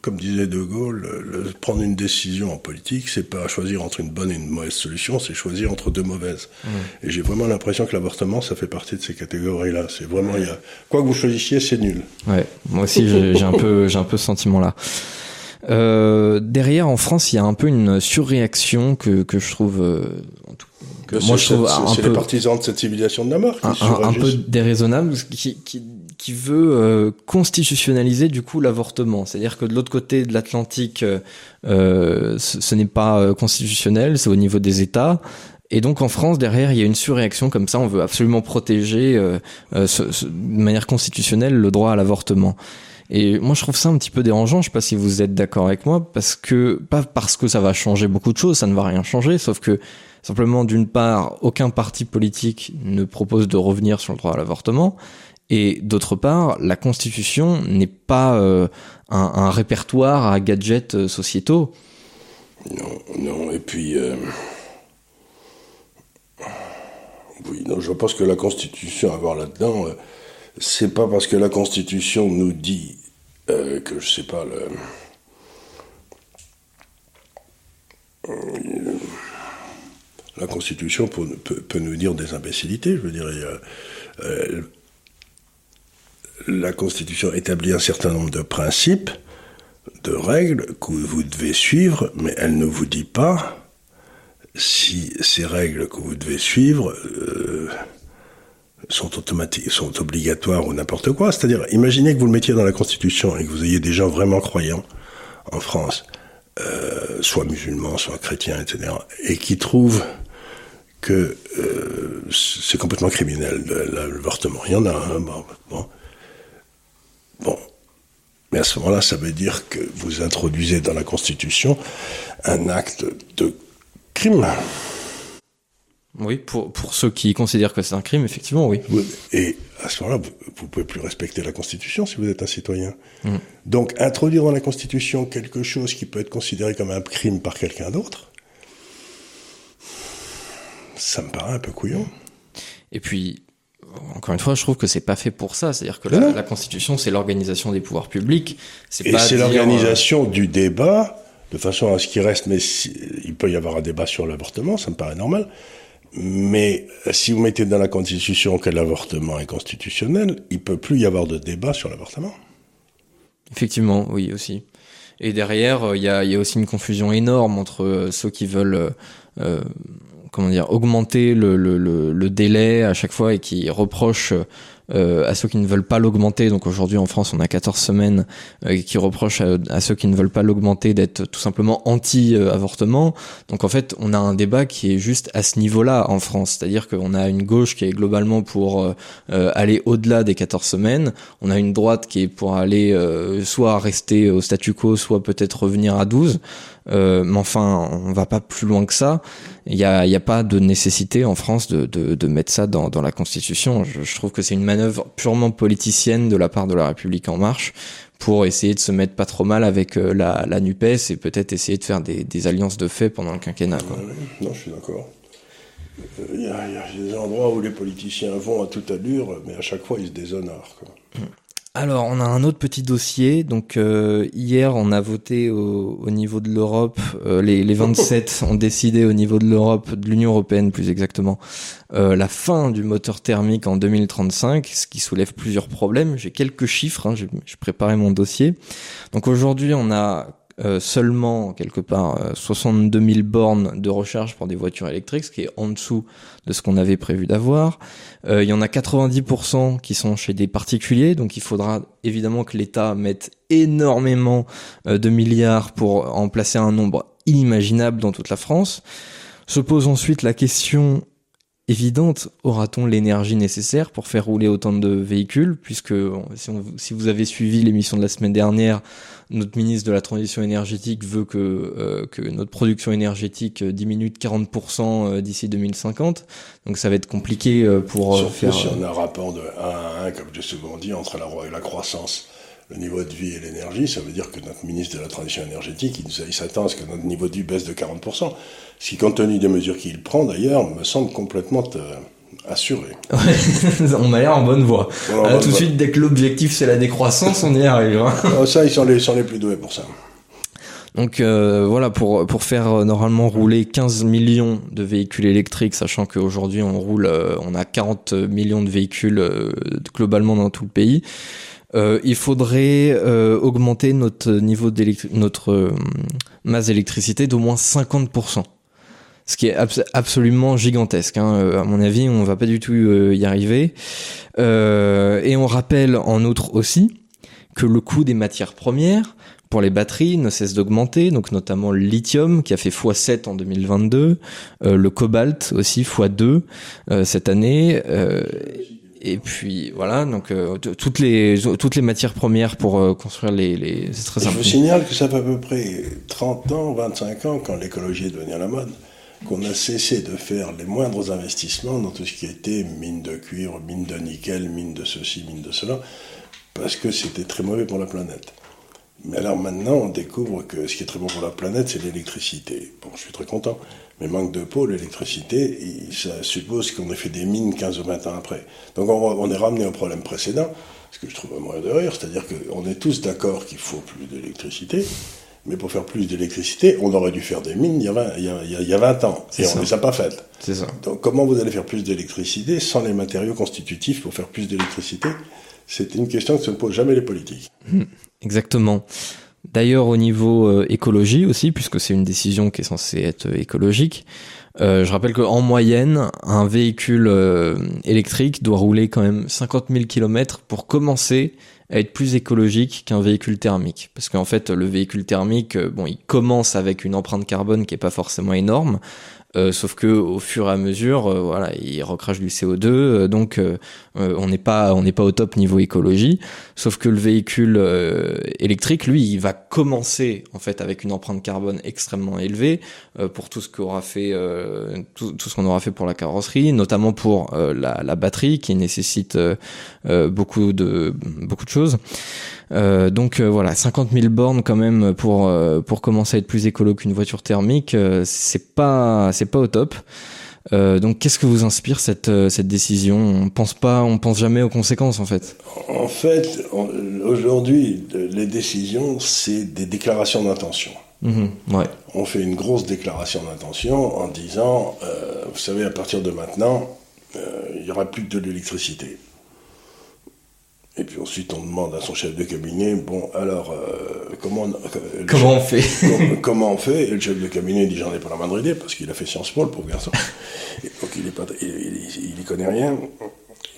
comme disait De Gaulle, le, prendre une décision en politique, c'est pas choisir entre une bonne et une mauvaise solution, c'est choisir entre deux mauvaises. Et j'ai vraiment l'impression que l'avortement, ça fait partie de ces catégories-là. C'est vraiment, il y a, quoi que vous choisissiez, c'est nul. Ouais, moi aussi, j'ai un peu, j'ai un peu ce sentiment-là. Euh, derrière, en France, il y a un peu une surréaction que, que je trouve, euh, que moi je trouve un peu les partisans de cette civilisation de la mort, qui un, un, peu déraisonnable, qui, qui qui veut euh, constitutionnaliser du coup l'avortement. C'est-à-dire que de l'autre côté de l'Atlantique, euh, euh ce, ce n'est pas euh, constitutionnel, c'est au niveau des États. Et donc en France, derrière, il y a une surréaction comme ça. On veut absolument protéger ce, de manière constitutionnelle le droit à l'avortement. Et moi, je trouve ça un petit peu dérangeant. Je sais pas si vous êtes d'accord avec moi, parce que pas parce que ça va changer beaucoup de choses, ça ne va rien changer, sauf que simplement d'une part, aucun parti politique ne propose de revenir sur le droit à l'avortement. Et d'autre part, la Constitution n'est pas euh, un, répertoire à gadgets euh, sociétaux. Non, non, et puis... Euh, oui, non, je pense que la Constitution à voir là-dedans, c'est pas parce que la Constitution nous dit que, je sais pas, le... la Constitution peut, nous dire des imbécilités, je veux dire, la Constitution établit un certain nombre de principes, de règles que vous devez suivre, mais elle ne vous dit pas si ces règles que vous devez suivre euh, sont automatiques, sont obligatoires ou n'importe quoi. C'est-à-dire, imaginez que vous le mettiez dans la Constitution et que vous ayez des gens vraiment croyants en France, euh, soit musulmans, soit chrétiens, etc., et qui trouvent que euh, c'est complètement criminel l'avortement. Il y en a un, bon, Bon. Mais à ce moment-là, ça veut dire que vous introduisez dans la Constitution un acte de crime. Oui, pour, pour ceux qui considèrent que c'est un crime, effectivement, oui. Et à ce moment-là, vous ne pouvez plus respecter la Constitution si vous êtes un citoyen. Mm. Donc, introduire dans la Constitution quelque chose qui peut être considéré comme un crime par quelqu'un d'autre, ça me paraît un peu couillon. Et puis, encore une fois, je trouve que c'est pas fait pour ça. C'est-à-dire que la, Constitution, c'est l'organisation des pouvoirs publics. Et c'est l'organisation du débat de façon à ce qu'il reste. Mais il peut y avoir un débat sur l'avortement, ça me paraît normal. Mais si vous mettez dans la Constitution que l'avortement est constitutionnel, il peut plus y avoir de débat sur l'avortement. Effectivement, oui aussi. Et derrière, euh, il y a, y, a, aussi une confusion énorme entre euh, ceux qui veulent euh, comment dire augmenter le, le, le, délai à chaque fois et qui reproche euh, à ceux qui ne veulent pas l'augmenter. Donc aujourd'hui en France, on a 14 semaines euh, qui reprochent à, ceux qui ne veulent pas l'augmenter d'être tout simplement anti-avortement. Donc en fait, on a un débat qui est juste à ce niveau-là en France. C'est-à-dire qu'on a une gauche qui est globalement pour euh, aller au-delà des 14 semaines. On a une droite qui est pour aller soit rester au statu quo, soit peut-être revenir à 12. Euh, mais enfin, on va pas plus loin que ça. Il n'y a, y a pas de nécessité en France de, de, de mettre ça dans, dans la Constitution. Je, je trouve que c'est une manœuvre purement politicienne de la part de la République en marche pour essayer de se mettre pas trop mal avec euh, la, la NUPES et peut-être essayer de faire des, des, alliances de fait pendant le quinquennat. Quoi. Non, je suis d'accord. Euh, il y, a, y, a des endroits où les politiciens vont à toute allure, mais à chaque fois ils se déshonorent. Quoi. Alors, on a un autre petit dossier. Donc, euh, hier, on a voté au, niveau de l'Europe. Euh, les, les 27 ont décidé au niveau de l'Europe, de l'Union européenne plus exactement, euh, la fin du moteur thermique en 2035, ce qui soulève plusieurs problèmes. J'ai quelques chiffres. Hein, j'ai préparé mon dossier. Donc aujourd'hui, on a euh, seulement quelque part 62 euh, 000 bornes de recharge pour des voitures électriques, ce qui est en dessous de ce qu'on avait prévu d'avoir. Euh, il y en a 90% qui sont chez des particuliers, donc il faudra évidemment que l'État mette énormément de milliards pour en placer un nombre inimaginable dans toute la France. Se pose ensuite la question évidente, aura-t-on l'énergie nécessaire pour faire rouler autant de véhicules Puisque si, si vous avez suivi l'émission de la semaine dernière, notre ministre de la Transition énergétique veut que, euh, que notre production énergétique diminue de 40% euh, d'ici 2050. Donc ça va être compliqué euh, pour Surtout faire... si on a un rapport de 1 à 1, comme j'ai souvent dit, entre la, la croissance le niveau de vie et l'énergie, ça veut dire que notre ministre de la Transition énergétique, il, s'attend à ce que notre niveau de vie baisse de 40%. Ce qui, compte tenu des mesures qu'il prend d'ailleurs, me semble complètement assuré. on m'a l'air en bonne voie. tout de suite, dès que l'objectif c'est la décroissance, on y arrive. Hein. Ah, ça, ils sont les, sont les plus doués pour ça. Donc euh, voilà, pour, pour faire euh, normalement rouler 15 millions de véhicules électriques, sachant qu'aujourd'hui on roule, euh, on a 40 millions de véhicules globalement dans tout le pays, il faudrait augmenter notre niveau notre masse d'électricité d'au moins 50% ce qui est absolument gigantesque. Hein. Euh, à mon avis, on va pas du tout euh, y arriver. Euh, et on rappelle en outre aussi que le coût des matières premières pour les batteries ne cesse d'augmenter, donc notamment le lithium qui a fait x7 en 2022, le cobalt aussi x2 cette année. et puis voilà, donc toutes les toutes les matières premières pour construire les, les c'est très Je vous signale que ça fait à peu près 30 ans, 25 ans quand l'écologie est devenue à la mode qu'on a cessé de faire les moindres investissements dans tout ce qui était mine de cuivre, mine de nickel, mine de ceci, mine de cela, parce que c'était très mauvais pour la planète. Mais alors maintenant, on découvre que ce qui est très bon pour la planète, c'est l'électricité. Bon, je suis très content. Mais manque de peau, l'électricité, ça suppose qu'on ait fait des mines 15 ou 20 ans après. Donc on, est ramené au problème précédent, ce que je trouve un moyen de rire, c'est-à-dire qu'on est tous d'accord qu'il faut plus d'électricité, mais pour faire plus d'électricité, on aurait dû faire des mines il y a 20, il y a, 20 ans. Et on ne les a pas faites. C'est ça. Donc comment vous allez faire plus d'électricité sans les matériaux constitutifs pour faire plus d'électricité? C'est une question que se posent jamais les politiques. Hmm, exactement. D'ailleurs, au niveau euh, écologie aussi, puisque c'est une décision qui est censée être euh, écologique, euh, je rappelle qu'en moyenne, un véhicule euh, électrique doit rouler quand même 50 000 km pour commencer à être plus écologique qu'un véhicule thermique. Parce qu'en fait, le véhicule thermique, euh, bon, il commence avec une empreinte carbone qui est pas forcément énorme, euh, sauf que au fur et à mesure, euh, voilà, il recrache du CO2, euh, donc on n'est pas on n'est pas au top niveau écologie. Sauf que le véhicule électrique, lui, il va commencer en fait avec une empreinte carbone extrêmement élevée pour tout ce qu'aura fait tout, tout, ce qu'on aura fait pour la carrosserie, notamment pour la, la, batterie qui nécessite beaucoup de beaucoup de choses. Euh, donc euh, voilà, 50 000 bornes quand même pour euh, pour commencer à être plus écolo qu'une voiture thermique, c'est pas c'est pas au top. donc qu'est-ce que vous inspire cette cette décision? On pense pas, on pense jamais aux conséquences en fait. En fait, aujourd'hui, les décisions, c'est des déclarations d'intention. Mmh, ouais. On fait une grosse déclaration d'intention en disant, vous savez, à partir de maintenant, il y aura plus que de l'électricité. Et puis ensuite, on demande à son chef de cabinet, bon, alors, euh, comment, euh, comment on fait comment, on fait Et le chef de cabinet dit, j'en ai pas la moindre idée, parce qu'il a fait Sciences Po, le pauvre garçon. donc il n'y il, il, connaît rien.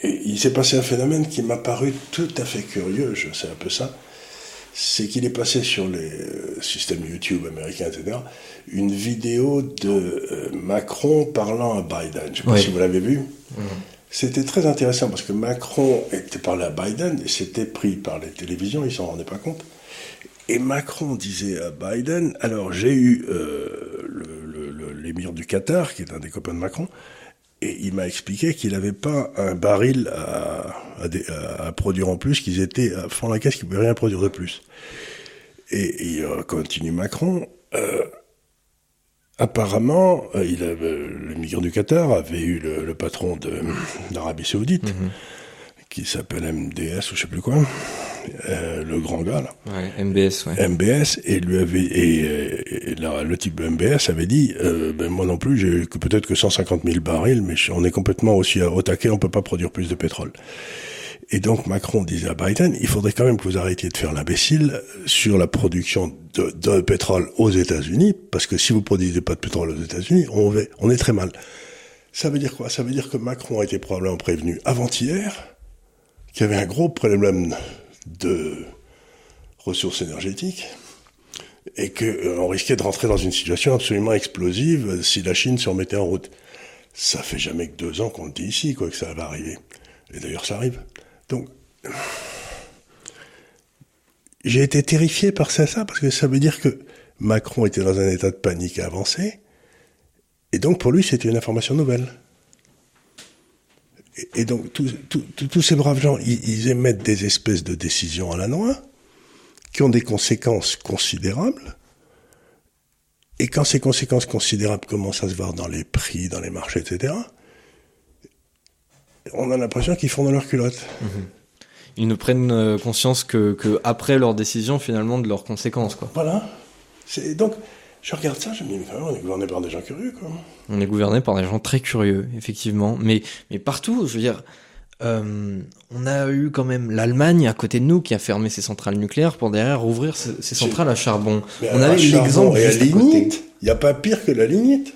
Et il s'est passé un phénomène qui m'a paru tout à fait curieux, je sais un peu ça, c'est qu'il est passé sur les euh, systèmes YouTube américains, etc., une vidéo de Macron parlant à Biden. Je ne sais pas si vous l'avez vu. Mmh. C'était très intéressant parce que Macron était parlé à Biden et s'était pris par les télévisions, il s'en rendait pas compte. Et Macron disait à Biden, alors j'ai eu euh, l'émir du Qatar, qui est un des copains de Macron, et il m'a expliqué qu'il n'avait pas un baril à, à, produire en plus, qu'ils étaient à fond la caisse, qu'ils ne pouvaient rien produire de plus. Et, et euh, continue Macron, euh, Apparemment, euh, il avait, le migrant du Qatar avait eu le, patron d'Arabie Saoudite, mhm. qui s'appelle MDS ou je sais plus quoi, euh, le grand gars là. Ouais, MBS, ouais. MBS et lui avait et, le type de MBS avait dit euh, ben moi non plus j'ai que peut-être que 150 000 barils mais on est complètement aussi au taquet on peut pas produire plus de pétrole. Et donc Macron disait à Biden il faudrait quand même que vous arrêtiez de faire l'imbécile sur la production de, pétrole aux États-Unis parce que si vous produisez pas de pétrole aux États-Unis on, on est très mal. Ça veut dire quoi? Ça veut dire que Macron a été probablement prévenu avant-hier qu'il y avait un gros problème de ressources énergétiques et qu'on euh, risquait de rentrer dans une situation absolument explosive si la Chine se remettait en route. Ça fait jamais que deux ans qu'on le dit ici, quoi, que ça va arriver. Et d'ailleurs, ça arrive. Donc, j'ai été terrifié par ça, parce que ça veut dire que Macron était dans un état de panique avancé, et donc pour lui, c'était une information nouvelle. Et, donc, tous ces braves gens, ils, émettent des espèces de décisions à la noix qui ont des conséquences considérables. Et quand ces conséquences considérables commencent à se voir dans les prix, dans les marchés, etc., on a l'impression qu'ils font dans leur culotte. Mhm. Ils ne prennent euh, conscience que, que, après leur décision, finalement, de leurs conséquences. Quoi. Voilà. Donc, je regarde ça, je me dis, mais on est gouverné par des gens curieux, quoi. On est gouverné par des gens très curieux, effectivement. Mais, mais partout, je veux dire, euh, on a eu quand même l'Allemagne à côté de nous qui a fermé ses centrales nucléaires pour derrière rouvrir ses, centrales à charbon. on a l'exemple et à lignite. Il n'y a pas pire que la lignite.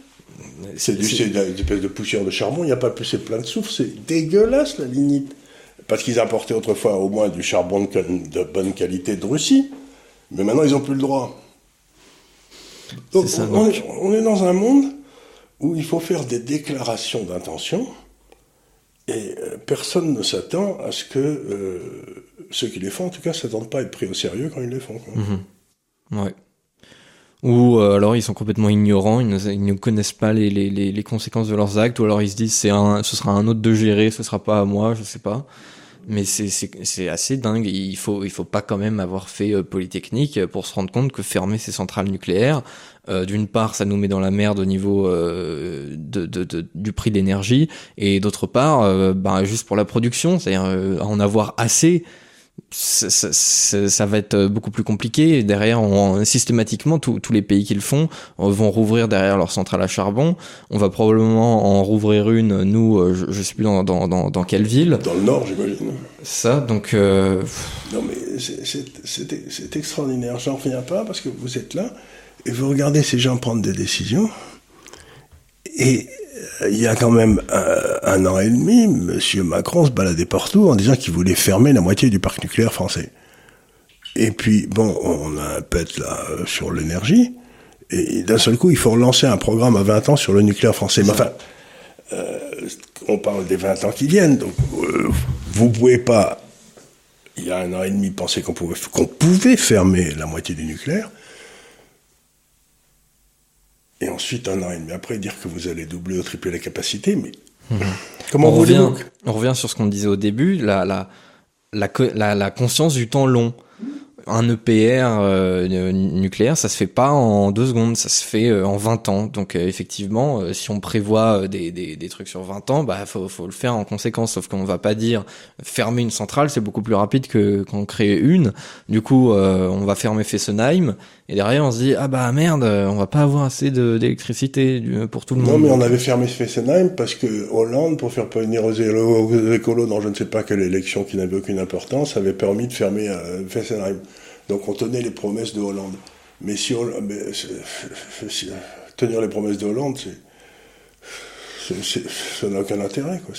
C'est du, une espèce de poussière de charbon. Il n'y a pas plus, c'est plein de soufre. C'est dégueulasse la lignite. Parce qu'ils importaient autrefois au moins du charbon de, de bonne qualité de Russie. Mais maintenant, ils n'ont plus le droit on, est, dans un monde où il faut faire des déclarations d'intention et euh, personne ne s'attend à ce que euh, ceux qui les font, en tout cas, s'attendent pas à être pris au sérieux quand ils les font. Mhm. Ouais. Ou euh, alors ils sont complètement ignorants, ils ne, connaissent pas les, conséquences de leurs actes, ou alors ils se disent c'est un, ce sera un autre de gérer, ce sera pas à moi, je sais pas. Mais c'est assez dingue. Il faut, il faut pas quand même avoir fait euh, Polytechnique pour se rendre compte que fermer ces centrales nucléaires, euh, d'une part, ça nous met dans la merde au niveau euh, de, de, de, du prix de l'énergie, et d'autre part, euh, bah, juste pour la production, c'est-à-dire en avoir assez ça, ça, ça, va être beaucoup plus compliqué. Derrière, on, systématiquement, tous les pays qui le font vont rouvrir derrière leur centrale à charbon. On va probablement en rouvrir une, nous, euh, je, je sais plus dans, dans, dans, dans, quelle ville. Dans le nord, j'imagine. Ça, donc... Euh... Non, mais c'est extraordinaire. J'en reviens pas parce que vous êtes là et vous regardez ces gens prendre des décisions et euh, il y a quand même un, an et demi, M. Macron se baladait partout en disant qu'il voulait fermer la moitié du parc nucléaire français. Et puis, bon, on a un pet là euh, sur l'énergie, et d'un seul coup, il faut relancer un programme à 20 ans sur le nucléaire français. Mais enfin, euh, on parle des 20 ans qui viennent, donc vous pouvez pas, il y a un an et demi, penser qu'on pouvait, qu'on pouvait fermer la moitié du nucléaire et ensuite un an et demi après dire que vous allez doubler ou tripler la capacité, mais mhm. comment on revient, on revient sur ce qu'on disait au début, la, la, la, la, conscience du temps long un EPR euh, nucléaire, ça se fait pas en deux secondes, ça se fait euh, en 20 ans. Donc euh, effectivement, si on prévoit des, des, des, trucs sur 20 ans, bah faut, faut le faire en conséquence. Sauf qu'on va pas dire fermer une centrale, c'est beaucoup plus rapide que qu'en créer une. Du coup, on va fermer Fessenheim et derrière on se dit ah bah merde, on va pas avoir assez d'électricité pour tout le monde. Non mais on avait fermé Fessenheim parce que Hollande, pour faire venir aux écolos dans je ne sais pas quelle élection qui n'avait aucune importance, avait permis de fermer Fessenheim. Donc on tenait les promesses de Hollande. Mais si, tenir les promesses de Hollande, c'est ça n'a aucun intérêt. Quoi.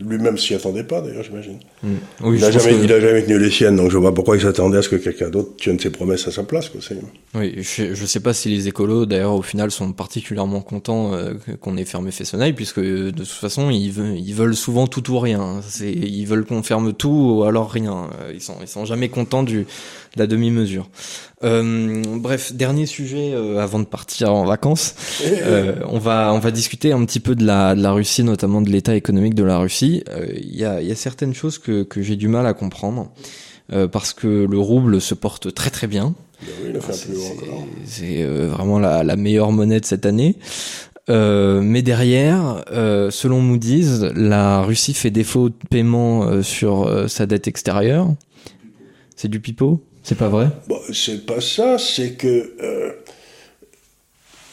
Lui-même s'y attendait pas, d'ailleurs, j'imagine. Mm. il n'a jamais, jamais, tenu les siennes, donc je vois pourquoi il s'attendait à ce que quelqu'un d'autre tienne ses promesses à sa place. Quoi. Oui, je ne sais pas si les écolos, d'ailleurs, au final, sont particulièrement contents euh, qu'on ait fermé Fessenheim, puisque de toute façon, ils, veulent, ils veulent souvent tout ou rien. Ils veulent qu'on ferme tout ou alors rien. Ils sont, ils sont jamais contents du, la demi-mesure. Euh, bref, dernier sujet euh, avant de partir en vacances. Euh, on va on va discuter un petit peu de la de la Russie, notamment de l'état économique de la Russie. Il y a il y a certaines choses que que j'ai du mal à comprendre parce que le rouble se porte très très bien. Ben c'est vraiment la, la meilleure monnaie de cette année. mais derrière, selon Moody's, la Russie fait défaut de paiement sur sa dette extérieure. C'est du pipeau? C'est pas vrai? Bon, C'est pas ça, c'est que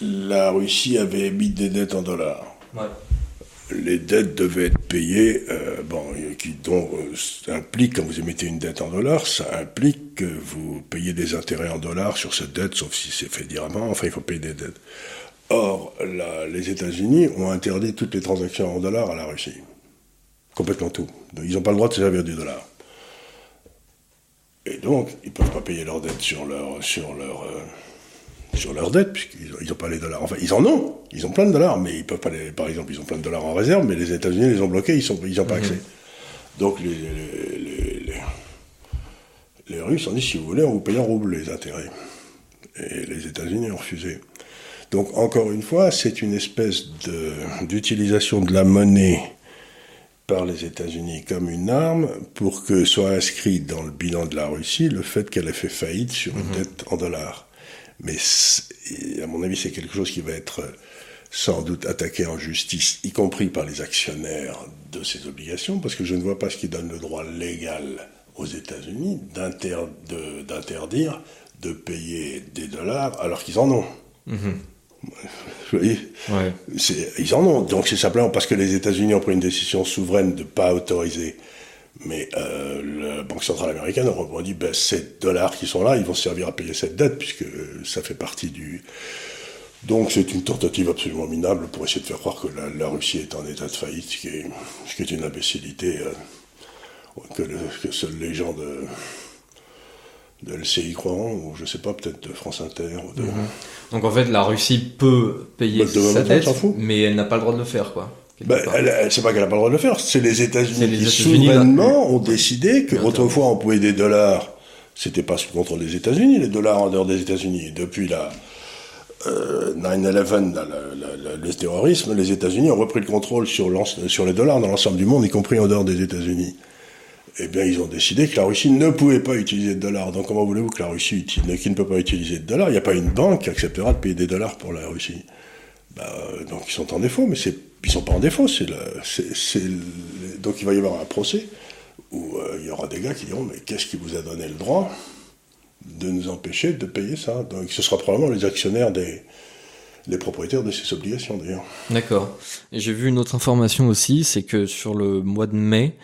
la Russie avait émis des dettes en dollars. Ouais les dettes devaient être payées, euh, bon, qui donc euh, implique quand vous émettez une dette en dollars, ça implique que vous payez des intérêts en dollars sur cette dette, sauf si c'est fait directement. Enfin, il faut payer des dettes. Or, les États-Unis ont interdit toutes les transactions en dollars à la Russie, complètement tout. Donc, ils n'ont pas le droit de se servir du dollar. Et donc, ils ne peuvent pas payer leurs dettes sur leur sur leur euh, sur leurs dettes, puisqu'ils n'ont pas les dollars. Enfin, ils en ont, ils ont plein de dollars, mais ils peuvent pas les. Par exemple, ils ont plein de dollars en réserve, mais les États-Unis les ont bloqués, ils n'ont ils ont pas mhm. accès. Donc les, les, les, Russes ont dit si vous voulez, on vous paye en roubles les intérêts. Et les États-Unis ont refusé. Donc encore une fois, c'est une espèce d'utilisation de, la monnaie par les États-Unis comme une arme pour que soit inscrit dans le bilan de la Russie le fait qu'elle ait fait faillite sur une mhm. dette en dollars. Mais à mon avis, c'est quelque chose qui va être sans doute attaqué en justice, y compris par les actionnaires de ces obligations, parce que je ne vois pas ce qui donne le droit légal aux États-Unis d'interdire de payer des dollars alors qu'ils en ont. Mm-hmm. Vous voyez Ils en ont. Donc c'est simplement parce que les États-Unis ont pris une décision souveraine de ne pas autoriser mais euh, la Banque centrale américaine a dit ben, ces dollars qui sont là, ils vont servir à payer cette dette, puisque ça fait partie du. Donc c'est une tentative absolument minable pour essayer de faire croire que la, Russie est en état de faillite, ce qui est, ce qui est une imbécilité euh, que, que, seuls les gens de, de LCI croiront, ou je sais pas, peut-être de France Inter. Ou de... Mhm. Donc en fait, la Russie peut payer bah, sa dette, mais elle n'a pas le droit de le faire, quoi. Ben, elle, c'est pas qu'elle n'a pas le droit de le faire, c'est les États-Unis qui souverainement ont décidé que autrefois on pouvait des dollars, c'était pas sous contrôle des États-Unis, les dollars en dehors des États-Unis. Depuis la euh, 9-11, le terrorisme, les États-Unis ont repris le contrôle sur, sur les dollars dans l'ensemble du monde, y compris en dehors des États-Unis. Eh bien, ils ont décidé que la Russie ne pouvait pas utiliser de dollars. Donc, comment voulez-vous que la Russie, qui ne peut pas utiliser de dollars, il n'y a pas une banque qui acceptera de payer des dollars pour la Russie. Ben, donc, ils sont en défaut, mais c'est ils sont pas en défaut. Donc il va y avoir un procès où euh, il y aura des gars qui diront mais qu'est-ce qui vous a donné le droit de nous empêcher de payer ça? Donc ce sera probablement les actionnaires des les propriétaires de ces obligations d'ailleurs. D'accord. J'ai vu une autre information aussi, c'est que sur le mois de mai,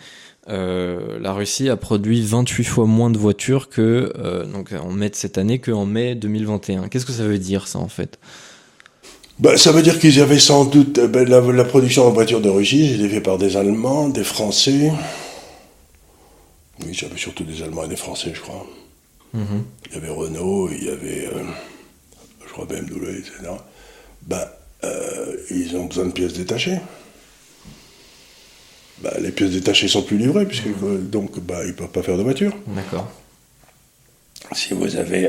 euh, la Russie a produit 28 fois moins de voitures que euh, donc en mai de cette année qu'en mai 2021. Qu'est-ce que ça veut dire ça en fait? Bah, ça veut dire qu'ils avaient sans doute euh, ben, la, production en voiture de Russie, c'était fait par des Allemands, des Français. Oui, j'avais surtout des Allemands et des Français, je crois. Mhm. Il y avait Renault, il y avait, euh, je crois, BMW, etc. Ben, euh, ils ont besoin de pièces détachées. Ben, les pièces détachées sont plus livrées, puisque donc bah, ils ne peuvent pas faire de voiture. D'accord. Si vous avez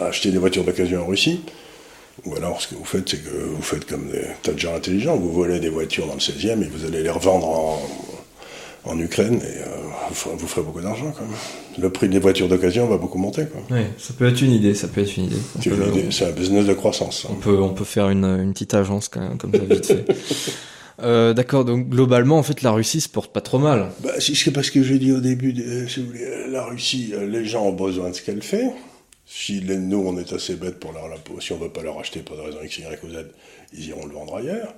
acheté des voitures d'occasion en Russie, ou alors, ce que vous faites, c'est que vous faites comme des tas de gens intelligents, vous volez des voitures dans le 16e et vous allez les revendre en, en Ukraine et euh, vous, ferez, beaucoup d'argent quand même. Le prix des voitures d'occasion va beaucoup monter. Quoi. Oui, ça peut être une idée, ça peut être une idée. C'est un business de croissance. On, peut, on peut faire une, une petite agence quand même, comme ça vite fait. Euh, D'accord, donc globalement, en fait, la Russie se porte pas trop mal. Bah, c'est parce que j'ai dit au début, si vous voulez, la Russie, euh, les gens ont besoin de ce qu'elle fait. Si nous, on est assez bêtes pour leur si on ne veut pas leur acheter pour des raisons X, Y ou Z, ils iront le vendre ailleurs.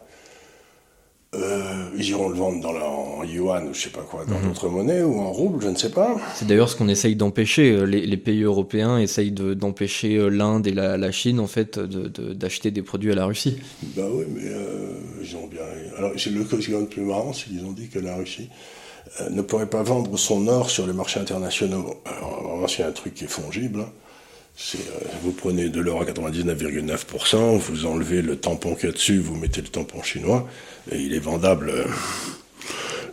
Euh, ils iront le vendre dans en yuan ou je sais pas quoi, dans mhm. d'autres monnaies ou en rouble, je ne sais pas. C'est d'ailleurs ce qu'on essaye d'empêcher. Euh, les, pays europééens essayent d'empêcher euh, l'Inde et la, Chine en fait d'acheter des produits à la Russie. Bah oui, mais ils ont bien. Alors c'est le le plus marrant, c'est qu'ils ont dit que la Russie ne pourrait pas vendre son or sur les marchés internationaux. Alors vraiment, c'est un truc qui est fongible. Hein. Euh, vous prenez de l'or à 99,9%, vous enlevez le tampon qu'il y a dessus, vous mettez le tampon chinois, et il est vendable euh,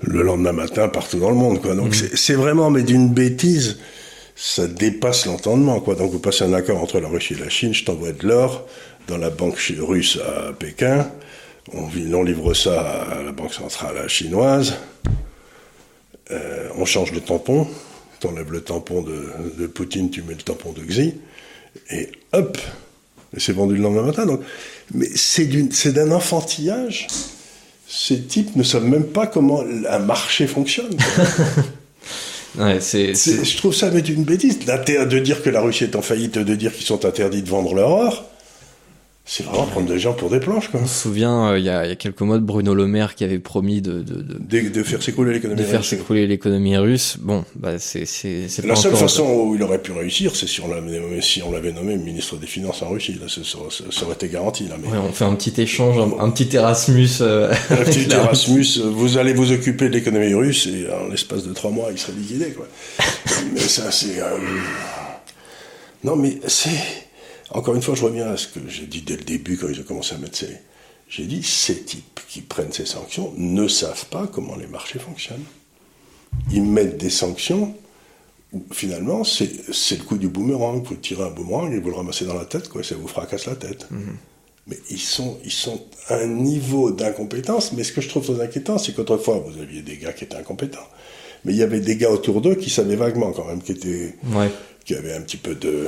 le lendemain matin partout dans le monde. Quoi. Donc mmh. c'est vraiment, mais d'une bêtise, ça dépasse l'entendement. Quoi. Donc vous passez un accord entre la Russie et la Chine, je t'envoie de l'or dans la banque russe à Pékin, on, livre ça à la banque centrale chinoise, euh, on change le tampon, tu enlèves le tampon de, de, Poutine, tu mets le tampon de Xi, et hop, Et c'est vendu le lendemain matin. Donc, mais c'est d'un enfantillage. Ces types ne savent même pas comment un marché fonctionne. ouais, je trouve ça mais une bêtise. De dire que la Russie est en faillite, de dire qu'ils sont interdits de vendre leur or. C'est vraiment prendre des gens pour des planches, quoi. On se souvient, euh, il y, a, y, a, quelques mois, de Bruno Le Maire qui avait promis de de, de, de, faire s'écrouler l'économie russe. De faire s'écrouler l'économie russe. Bon, bah c'est la seule façon où il aurait pu réussir, c'est si on l'avait nommé, si on l'avait nommé ministre des Finances en Russie. Là, ça, ça, aurait été garanti. Là, mais... Ouais, on fait un petit échange, un, petit Erasmus. Euh, un petit Erasmus. Vous allez vous occuper de l'économie russe et en l'espace de trois mois, il serait liquidé, quoi. mais ça, c'est. Euh... Non, mais c'est encore une fois, je reviens à ce que j'ai dit dès le début quand ils ont commencé à mettre ces. J'ai dit, ces types qui prennent ces sanctions ne savent pas comment les marchés fonctionnent. Ils mettent des sanctions où finalement, c'est le coup du boomerang. Vous tirez un boomerang et vous le ramassez dans la tête, quoi, ça vous fracasse la tête. Mm-hmm. Mais ils sont, ils sont à un niveau d'incompétence. Mais ce que je trouve très inquiétant, c'est qu'autrefois, vous aviez des gars qui étaient incompétents. Mais il y avait des gars autour d'eux qui savaient vaguement quand même, qui étaient, qui avaient un petit peu de,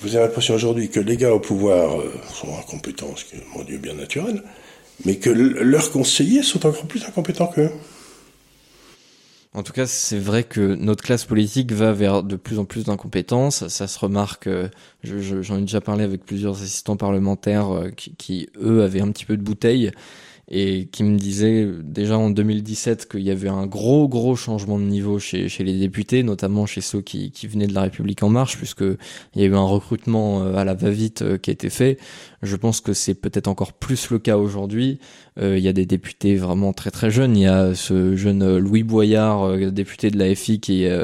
vous avez l'impression aujourd'hui que les gars au pouvoir euh, sont incompétents, ce qui est, mon Dieu, bien naturel, mais que leurs conseillers sont encore plus incompétents qu'eux. En tout cas, c'est vrai que notre classe politique va vers de plus en plus d'incompétence. Ça se remarque, euh, j'en ai déjà parlé avec plusieurs assistants parlementaires euh, qui, qui, eux, avaient un petit peu de bouteille et qui me disait déjà en 2017 qu'il y avait un gros gros changement de niveau chez, chez les députés, notamment chez ceux qui, qui venaient de la République en marche, puisque il y a eu un recrutement euh, à la va-vite euh, qui a été fait. Je pense que c'est peut-être encore plus le cas aujourd'hui. Euh, il y a des députés vraiment très très jeunes. Il y a ce jeune Louis Boyard, député de la FI, qui est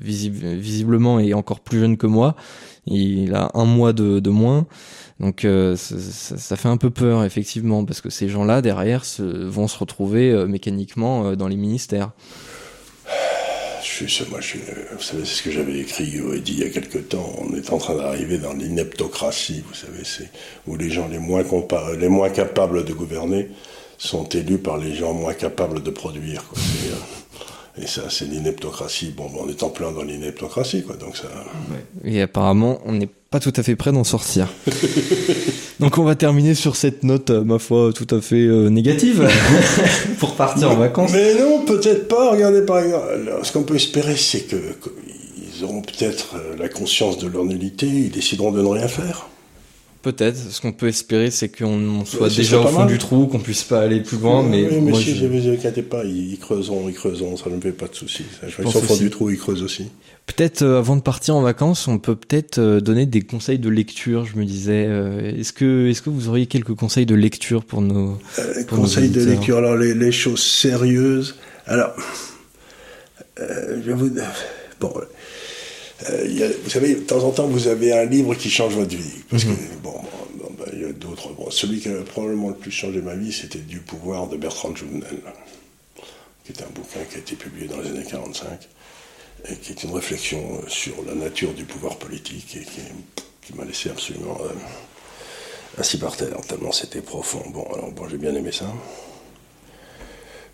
visiblement est encore plus jeune que moi. Il a un mois de, de moins. Donc euh, ça, fait un peu peur effectivement parce que ces gens-là derrière vont se retrouver euh, mécaniquement euh, dans les ministères. Je suis, moi, je vous savez, c'est ce que j'avais écrit ou dit il y a quelque temps. On est en train d'arriver dans l'ineptocratie, vous savez, c'est où les gens les moins, les moins capables de gouverner sont élus par les gens moins capables de produire. Et ça, c'est l'ineptocratie. Bon, on est en plein dans l'ineptocratie, quoi. Donc ça. Et apparemment, on n'est pas tout à fait prêt d'en sortir. donc on va terminer sur cette note, euh, ma foi, tout à fait euh, négative pour partir en vacances. Mais non, peut-être pas. Regardez par exemple, ce qu'on peut espérer, c'est que, ils auront peut-être euh, la conscience de leur nullité. Ils décideront de ne rien faire. Peut-être. Ce qu'on peut espérer, c'est qu'on soit déjà au fond du trou, qu'on puisse pas aller plus loin. mais oui, mais si, je... ne inquiétez pas, ils, creuseront, ils creuseront, ça ne me fait pas de soucis. Ils sont au fond du trou, ils creusent aussi. Peut-être euh, avant de partir en vacances, on peut peut-être euh, donner des conseils de lecture. Je me disais, euh, est-ce que est-ce que vous auriez quelques conseils de lecture pour nos pour conseils de lecture Alors les, les, choses sérieuses. Alors, je vais vous bon. Euh, vous savez, de temps en temps, vous avez un livre qui change votre vie. Parce que, mhm. bon, ben, il y a d'autres. Bon, celui qui a probablement le plus changé ma vie, c'était Du pouvoir de Bertrand Jouvenel, qui est un bouquin qui a été publié dans les années 45, et qui est une réflexion sur la nature du pouvoir politique, et qui, m'a laissé absolument euh, assis par terre, tellement c'était profond. Bon, alors, bon, j'ai bien aimé ça.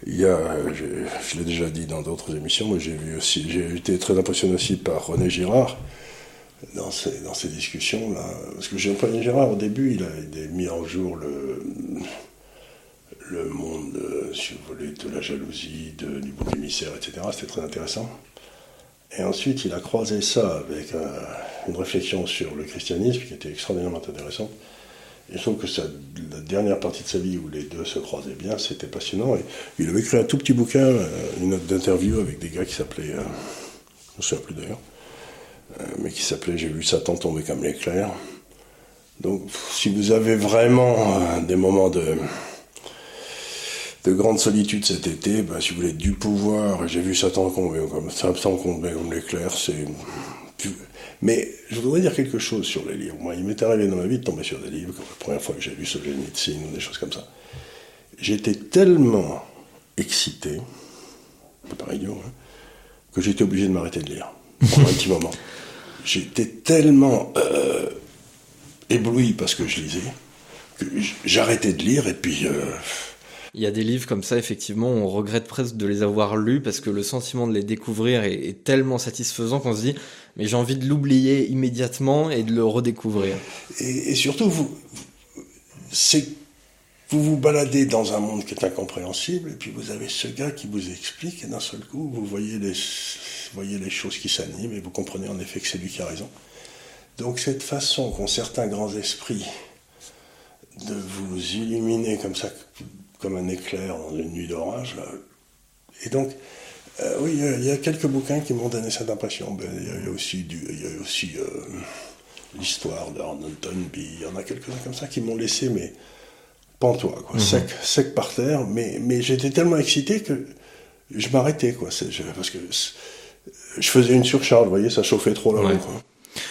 Il y a, je, l'ai déjà dit dans d'autres émissions, mais j'ai vu aussi, j'ai été très impressionné aussi par René Girard dans ces, dans ces discussions-là. Parce que René Girard, au début, il a, mis en jour le, le monde, si vous voulez, de la jalousie, du bouc émissaire, etc. C'était très intéressant. Et ensuite, il a croisé ça avec euh, une réflexion sur le christianisme qui était extraordinairement intéressante. Et trouve que la dernière partie de sa vie où les deux se croisaient bien, c'était passionnant. Il avait écrit un tout petit bouquin, euh, une note d'interview avec des gars qui s'appelaient, euh, je ne souviens plus d'ailleurs, euh, mais qui s'appelait J'ai vu Satan tomber comme l'éclair. Donc, si vous avez vraiment des moments de, de grande solitude cet été, ben, si vous voulez du pouvoir, j'ai vu Satan tomber comme, Satan tomber comme l'éclair, c'est mais je voudrais dire quelque chose sur les livres. Moi, il m'est arrivé dans ma vie de tomber sur des livres, comme la première fois que j'ai lu Solzhenitsyn ou des choses comme ça. J'étais tellement excité, pas idiot, hein, que j'étais obligé de m'arrêter de lire pendant un petit moment. J'étais tellement euh, ébloui parce que je lisais que j'arrêtais de lire et puis euh, Il y a des livres comme ça, effectivement, on regrette presque de les avoir lus parce que le sentiment de les découvrir est, tellement satisfaisant qu'on se dit, mais j'ai envie de l'oublier immédiatement et de le redécouvrir. Et, surtout, vous, vous vous baladez dans un monde qui est incompréhensible, et puis vous avez ce gars qui vous explique, et d'un seul coup, vous voyez les choses qui s'animent, et vous comprenez en effet que c'est lui qui a raison. Donc cette façon qu'ont certains grands esprits de vous illuminer comme ça, comme un éclair dans une nuit d'orage, et donc, euh, oui, il y, a quelques bouquins qui m'ont donné cette impression. Il y, a aussi, du, y a aussi euh, l'histoire d'Arnold Toynbee, il y en a quelques-uns comme ça qui m'ont laissé, mais pantois, quoi, mhm. sec, sec par terre, mais, mais j'étais tellement excité que je m'arrêtais, quoi, parce que je faisais une surcharge, vous voyez, ça chauffait trop là-haut.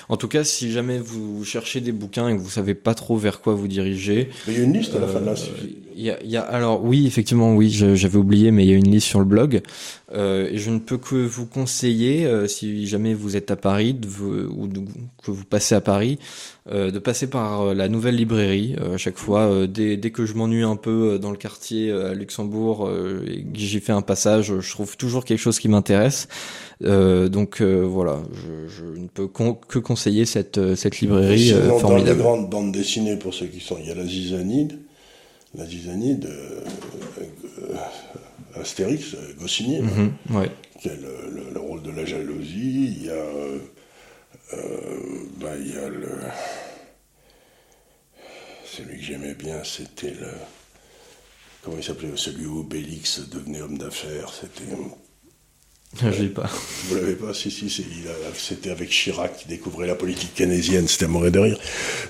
En tout cas, si jamais vous cherchez des bouquins et que vous savez pas trop vers quoi vous diriger, il y a une liste à la fin de l'institut. Euh, il y a, y a, alors oui, effectivement, oui, j'avais oublié, mais il y a une liste sur le blog. Euh, et je ne peux que vous conseiller, euh, si jamais vous êtes à Paris de ou que vous passez à Paris, euh, de passer par euh, la nouvelle librairie. à chaque fois, dès, dès, que je m'ennuie un peu dans le quartier à Luxembourg et que j'y fais un passage, je trouve toujours quelque chose qui m'intéresse. donc voilà, je, je, ne peux que conseiller cette, cette librairie formidable. Dans les grandes bandes dessinées, pour ceux qui sont, il y a la Zizanide la zizanide, euh, Astérix, Goscinny, mhm, qui a le, rôle de la jalousie. Il y a, euh, bah, il y a le. Celui que j'aimais bien, c'était le. Comment il s'appelait Celui où Bélix devenait homme d'affaires. C'était je l'ai pas. Vous l'avez pas Si, si, c'était avec Chirac qui découvrait la politique keynésienne, c'était à mourir de rire.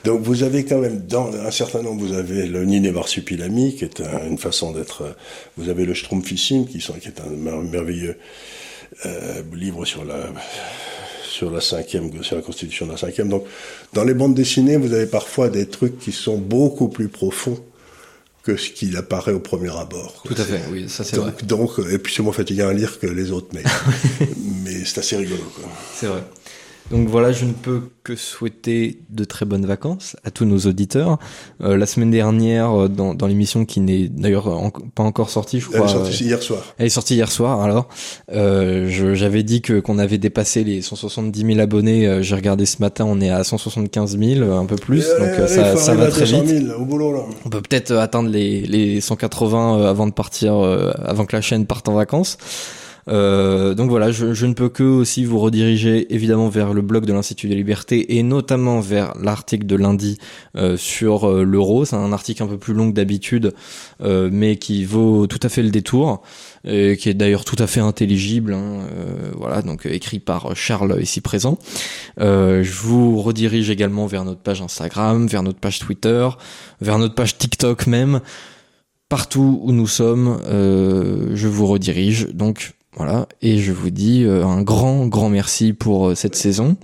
Donc vous avez quand même, dans un certain nombre, vous avez le Niné Marsupilami, qui est une façon d'être... Vous avez le Strumpfissime, qui, qui est un merveilleux euh, livre sur la sur la cinquième, sur la constitution de la cinquième. Donc, dans les bandes dessinées, vous avez parfois des trucs qui sont beaucoup plus profonds que ce qu'il apparaît au premier abord. Tout à fait, oui, ça c'est vrai. Donc, et puis c'est moins fatiguant à lire que les autres, mais, mais c'est assez rigolo. C'est vrai. Donc voilà, je ne peux que souhaiter de très bonnes vacances à tous nos auditeurs. Euh, la semaine dernière, euh, dans, dans l'émission qui n'est d'ailleurs pas encore sortie, je crois. Elle est sortie hier soir. Elle est sortie hier soir. Alors, euh, j'avais dit que qu'on avait dépassé les 170 000 abonnés. Euh, j'ai regardé ce matin, on est à 175 000, un peu plus. donc ça, ça va très vite. au boulot, là. On peut peut-être atteindre les, les 180 avant de partir, avant que la chaîne parte en vacances. Euh, donc voilà, je, je, ne peux que aussi vous rediriger évidemment vers le blog de l'Institut des Libertés et notamment vers l'article de lundi euh, sur euh, l'euro. C'est un article un peu plus long que d'habitude, euh, mais qui vaut tout à fait le détour. Et qui est d'ailleurs tout à fait intelligible, hein, voilà, donc écrit par Charles ici présent. je vous redirige également vers notre page Instagram, vers notre page Twitter, vers notre page TikTok même, partout où nous sommes, je vous redirige. Donc voilà, et je vous dis euh, un grand, grand merci pour euh, cette saison.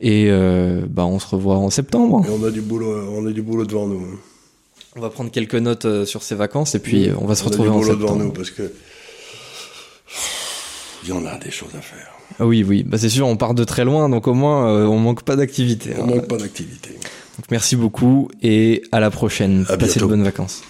Et euh, bah, on se revoit en septembre. Et on a du boulot, on a du boulot devant nous. Hein. On va prendre quelques notes sur ces vacances et puis on va se retrouver en septembre. devant nous parce que il y en a des choses à faire. Ah oui, oui, bah c'est sûr, on part de très loin, donc au moins on manque pas d'activité. On manque pas d'activité. Donc merci beaucoup et à la prochaine. À Passez de bonnes vacances.